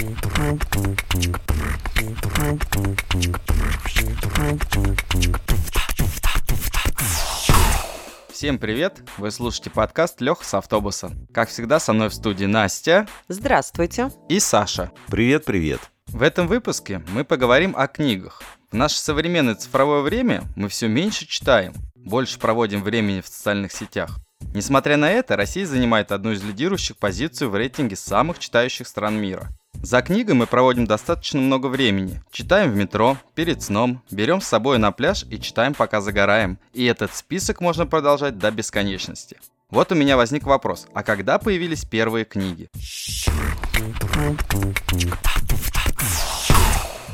Всем привет! Вы слушаете подкаст Лех с автобуса. Как всегда, со мной в студии Настя Здравствуйте. и Саша. Привет-привет. В этом выпуске мы поговорим о книгах. В наше современное цифровое время мы все меньше читаем, больше проводим времени в социальных сетях. Несмотря на это, Россия занимает одну из лидирующих позиций в рейтинге самых читающих стран мира. За книгой мы проводим достаточно много времени. Читаем в метро, перед сном, берем с собой на пляж и читаем, пока загораем. И этот список можно продолжать до бесконечности. Вот у меня возник вопрос, а когда появились первые книги?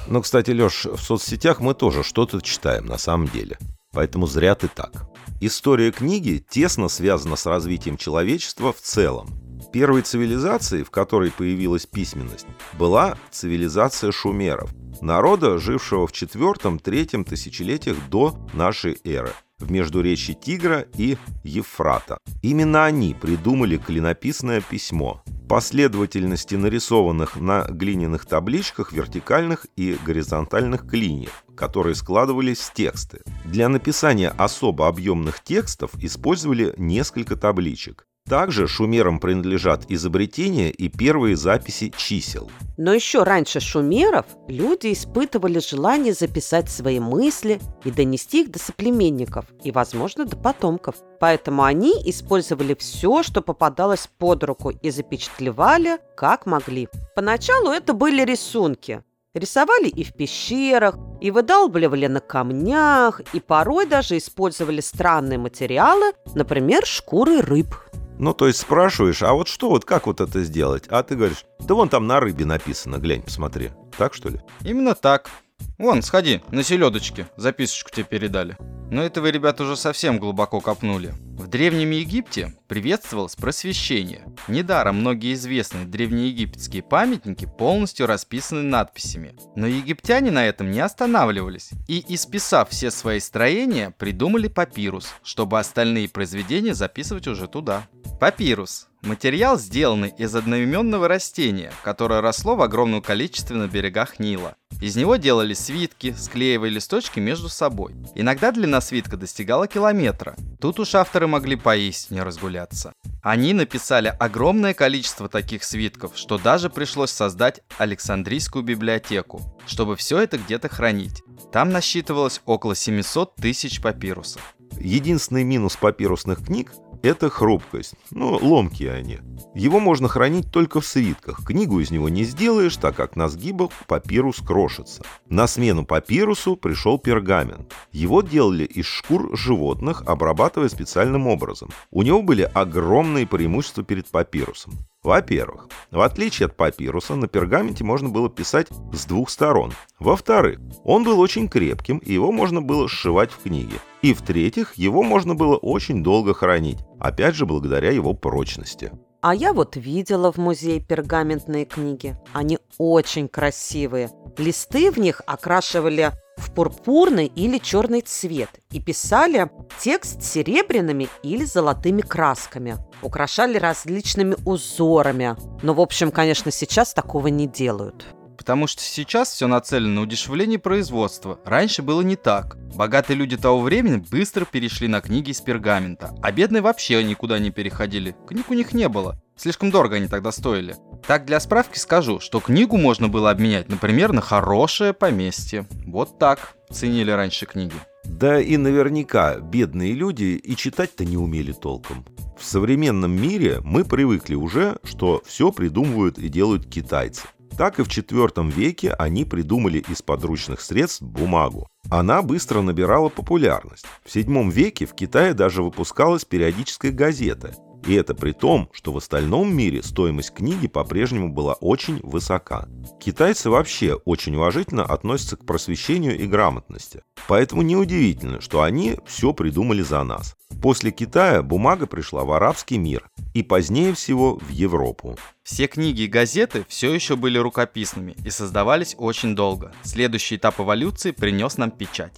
Ну, кстати, Лёш, в соцсетях мы тоже что-то читаем на самом деле. Поэтому зря ты так. История книги тесно связана с развитием человечества в целом. Первой цивилизацией, в которой появилась письменность, была цивилизация шумеров, народа, жившего в четвертом-третьем тысячелетиях до нашей эры, в междуречии Тигра и Ефрата. Именно они придумали клинописное письмо, последовательности нарисованных на глиняных табличках вертикальных и горизонтальных клиньев, которые складывались в тексты. Для написания особо объемных текстов использовали несколько табличек. Также шумерам принадлежат изобретения и первые записи чисел. Но еще раньше шумеров люди испытывали желание записать свои мысли и донести их до соплеменников и, возможно, до потомков. Поэтому они использовали все, что попадалось под руку и запечатлевали, как могли. Поначалу это были рисунки. Рисовали и в пещерах, и выдалбливали на камнях, и порой даже использовали странные материалы, например, шкуры рыб. Ну, то есть спрашиваешь, а вот что, вот как вот это сделать? А ты говоришь, да вон там на рыбе написано, глянь, посмотри. Так что ли? Именно так. Вон, сходи, на селедочке, записочку тебе передали. Но это вы, ребята, уже совсем глубоко копнули. В Древнем Египте приветствовалось просвещение. Недаром многие известные древнеегипетские памятники полностью расписаны надписями. Но египтяне на этом не останавливались. И, исписав все свои строения, придумали папирус, чтобы остальные произведения записывать уже туда. Папирус – материал, сделанный из одноименного растения, которое росло в огромном количестве на берегах Нила. Из него делали свитки, склеивая листочки между собой. Иногда длина свитка достигала километра. Тут уж авторы могли поистине разгуляться. Они написали огромное количество таких свитков, что даже пришлось создать Александрийскую библиотеку, чтобы все это где-то хранить. Там насчитывалось около 700 тысяч папирусов. Единственный минус папирусных книг – это хрупкость. Ну, ломкие они. Его можно хранить только в свитках. Книгу из него не сделаешь, так как на сгибах папирус крошится. На смену папирусу пришел пергамент. Его делали из шкур животных, обрабатывая специальным образом. У него были огромные преимущества перед папирусом. Во-первых, в отличие от папируса, на пергаменте можно было писать с двух сторон. Во-вторых, он был очень крепким, и его можно было сшивать в книге. И в-третьих, его можно было очень долго хранить, опять же благодаря его прочности. А я вот видела в музее пергаментные книги. Они очень красивые. Листы в них окрашивали в пурпурный или черный цвет и писали текст серебряными или золотыми красками. Украшали различными узорами. Но, в общем, конечно, сейчас такого не делают. Потому что сейчас все нацелено на удешевление производства. Раньше было не так. Богатые люди того времени быстро перешли на книги из пергамента, а бедные вообще никуда не переходили. Книг у них не было. Слишком дорого они тогда стоили. Так, для справки скажу, что книгу можно было обменять, например, на хорошее поместье. Вот так ценили раньше книги. Да и наверняка бедные люди и читать-то не умели толком. В современном мире мы привыкли уже, что все придумывают и делают китайцы. Так и в IV веке они придумали из подручных средств бумагу. Она быстро набирала популярность. В VII веке в Китае даже выпускалась периодическая газета. И это при том, что в остальном мире стоимость книги по-прежнему была очень высока. Китайцы вообще очень уважительно относятся к просвещению и грамотности. Поэтому неудивительно, что они все придумали за нас. После Китая бумага пришла в арабский мир и позднее всего в Европу. Все книги и газеты все еще были рукописными и создавались очень долго. Следующий этап эволюции принес нам печать.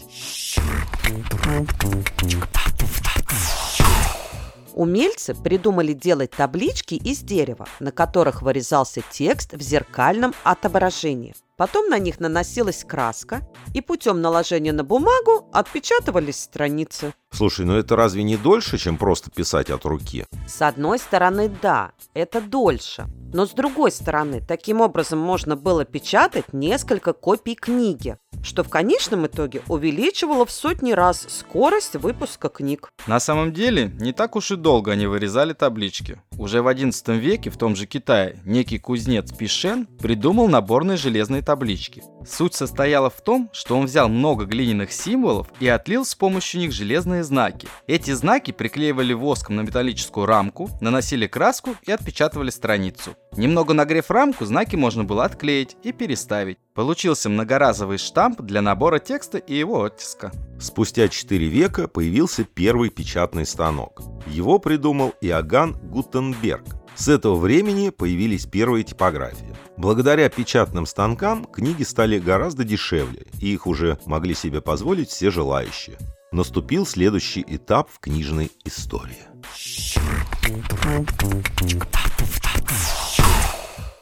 Умельцы придумали делать таблички из дерева, на которых вырезался текст в зеркальном отображении. Потом на них наносилась краска, и путем наложения на бумагу отпечатывались страницы. Слушай, ну это разве не дольше, чем просто писать от руки? С одной стороны, да, это дольше. Но с другой стороны, таким образом можно было печатать несколько копий книги, что в конечном итоге увеличивало в сотни раз скорость выпуска книг. На самом деле, не так уж и долго они вырезали таблички. Уже в XI веке в том же Китае некий кузнец Пишен придумал наборные железные таблички. Суть состояла в том, что он взял много глиняных символов и отлил с помощью них железные знаки. Эти знаки приклеивали воском на металлическую рамку, наносили краску и отпечатывали страницу. Немного нагрев рамку, знаки можно было отклеить и переставить. Получился многоразовый штамп для набора текста и его оттиска. Спустя 4 века появился первый печатный станок. Его придумал Иоганн Гутенберг. С этого времени появились первые типографии. Благодаря печатным станкам книги стали гораздо дешевле, и их уже могли себе позволить все желающие. Наступил следующий этап в книжной истории.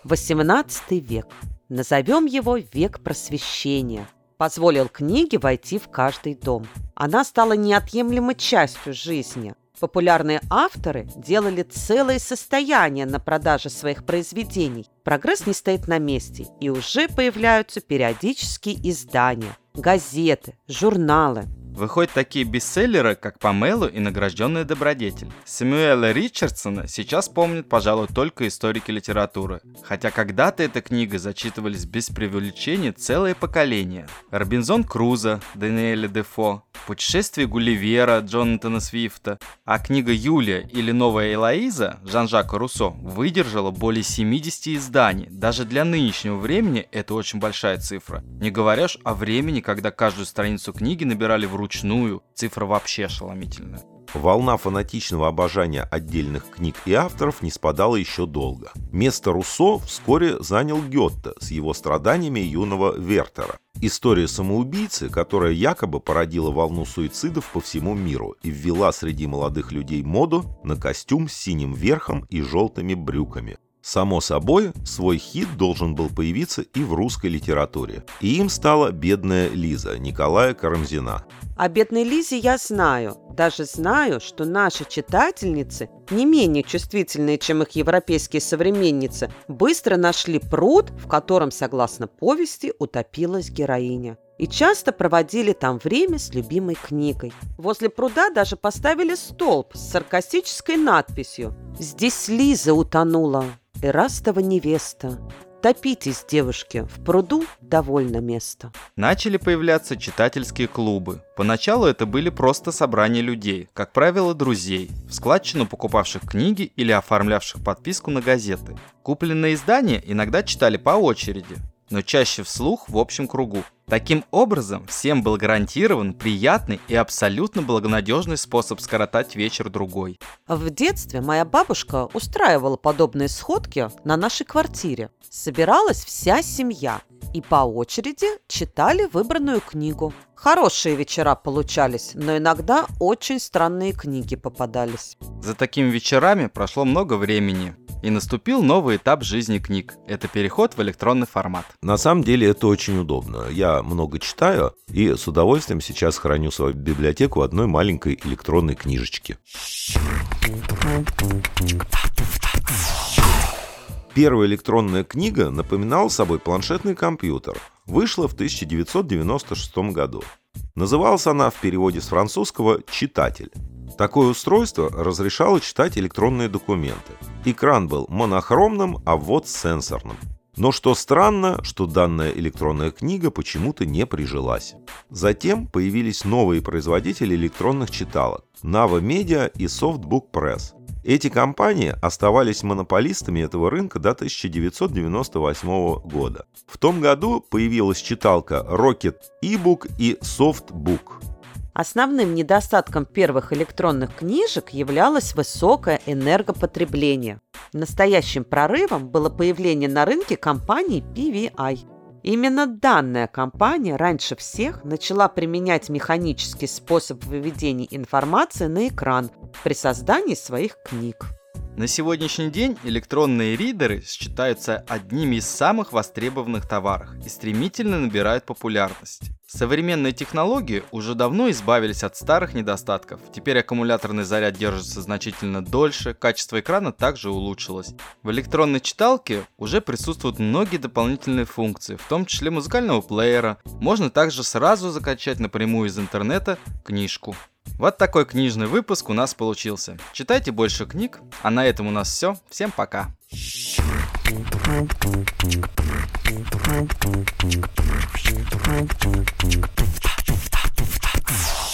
18 век. Назовем его век просвещения. Позволил книге войти в каждый дом. Она стала неотъемлемой частью жизни. Популярные авторы делали целое состояние на продаже своих произведений. Прогресс не стоит на месте, и уже появляются периодические издания, газеты, журналы. Выходят такие бестселлеры, как «Памелу» и «Награжденный добродетель». Сэмюэла Ричардсона сейчас помнят, пожалуй, только историки литературы. Хотя когда-то эта книга зачитывались без преувеличения целое поколение. Робинзон Крузо, Даниэля Дефо, Путешествие Гулливера Джонатана Свифта, а книга Юлия или Новая Элоиза Жан-Жака Руссо выдержала более 70 изданий. Даже для нынешнего времени это очень большая цифра. Не говоря о времени, когда каждую страницу книги набирали вручную. Цифра вообще ошеломительная. Волна фанатичного обожания отдельных книг и авторов не спадала еще долго. Место Руссо вскоре занял Гетте с его страданиями юного Вертера. История самоубийцы, которая якобы породила волну суицидов по всему миру и ввела среди молодых людей моду на костюм с синим верхом и желтыми брюками. Само собой, свой хит должен был появиться и в русской литературе. И им стала «Бедная Лиза» Николая Карамзина. О бедной Лизе я знаю. Даже знаю, что наши читательницы, не менее чувствительные, чем их европейские современницы, быстро нашли пруд, в котором, согласно повести, утопилась героиня. И часто проводили там время с любимой книгой. Возле пруда даже поставили столб с саркастической надписью «Здесь Лиза утонула, Эрастова невеста, Топитесь, девушки, в пруду довольно места. Начали появляться читательские клубы. Поначалу это были просто собрания людей, как правило, друзей, в складчину покупавших книги или оформлявших подписку на газеты. Купленные издания иногда читали по очереди, но чаще вслух в общем кругу. Таким образом, всем был гарантирован приятный и абсолютно благонадежный способ скоротать вечер другой. В детстве моя бабушка устраивала подобные сходки на нашей квартире. Собиралась вся семья и по очереди читали выбранную книгу. Хорошие вечера получались, но иногда очень странные книги попадались. За такими вечерами прошло много времени, и наступил новый этап жизни книг. Это переход в электронный формат. На самом деле это очень удобно. Я много читаю и с удовольствием сейчас храню свою библиотеку одной маленькой электронной книжечки. Первая электронная книга напоминала собой планшетный компьютер. Вышла в 1996 году. Называлась она в переводе с французского «читатель». Такое устройство разрешало читать электронные документы. Экран был монохромным, а ввод сенсорным. Но что странно, что данная электронная книга почему-то не прижилась. Затем появились новые производители электронных читалок – Nava Media и Softbook Press. Эти компании оставались монополистами этого рынка до 1998 года. В том году появилась читалка Rocket eBook и Softbook. Основным недостатком первых электронных книжек являлось высокое энергопотребление. Настоящим прорывом было появление на рынке компании PVI. Именно данная компания раньше всех начала применять механический способ выведения информации на экран при создании своих книг. На сегодняшний день электронные ридеры считаются одними из самых востребованных товаров и стремительно набирают популярность. Современные технологии уже давно избавились от старых недостатков. Теперь аккумуляторный заряд держится значительно дольше, качество экрана также улучшилось. В электронной читалке уже присутствуют многие дополнительные функции, в том числе музыкального плеера. Можно также сразу закачать напрямую из интернета книжку. Вот такой книжный выпуск у нас получился. Читайте больше книг, а на этом у нас все. Всем пока. Thank.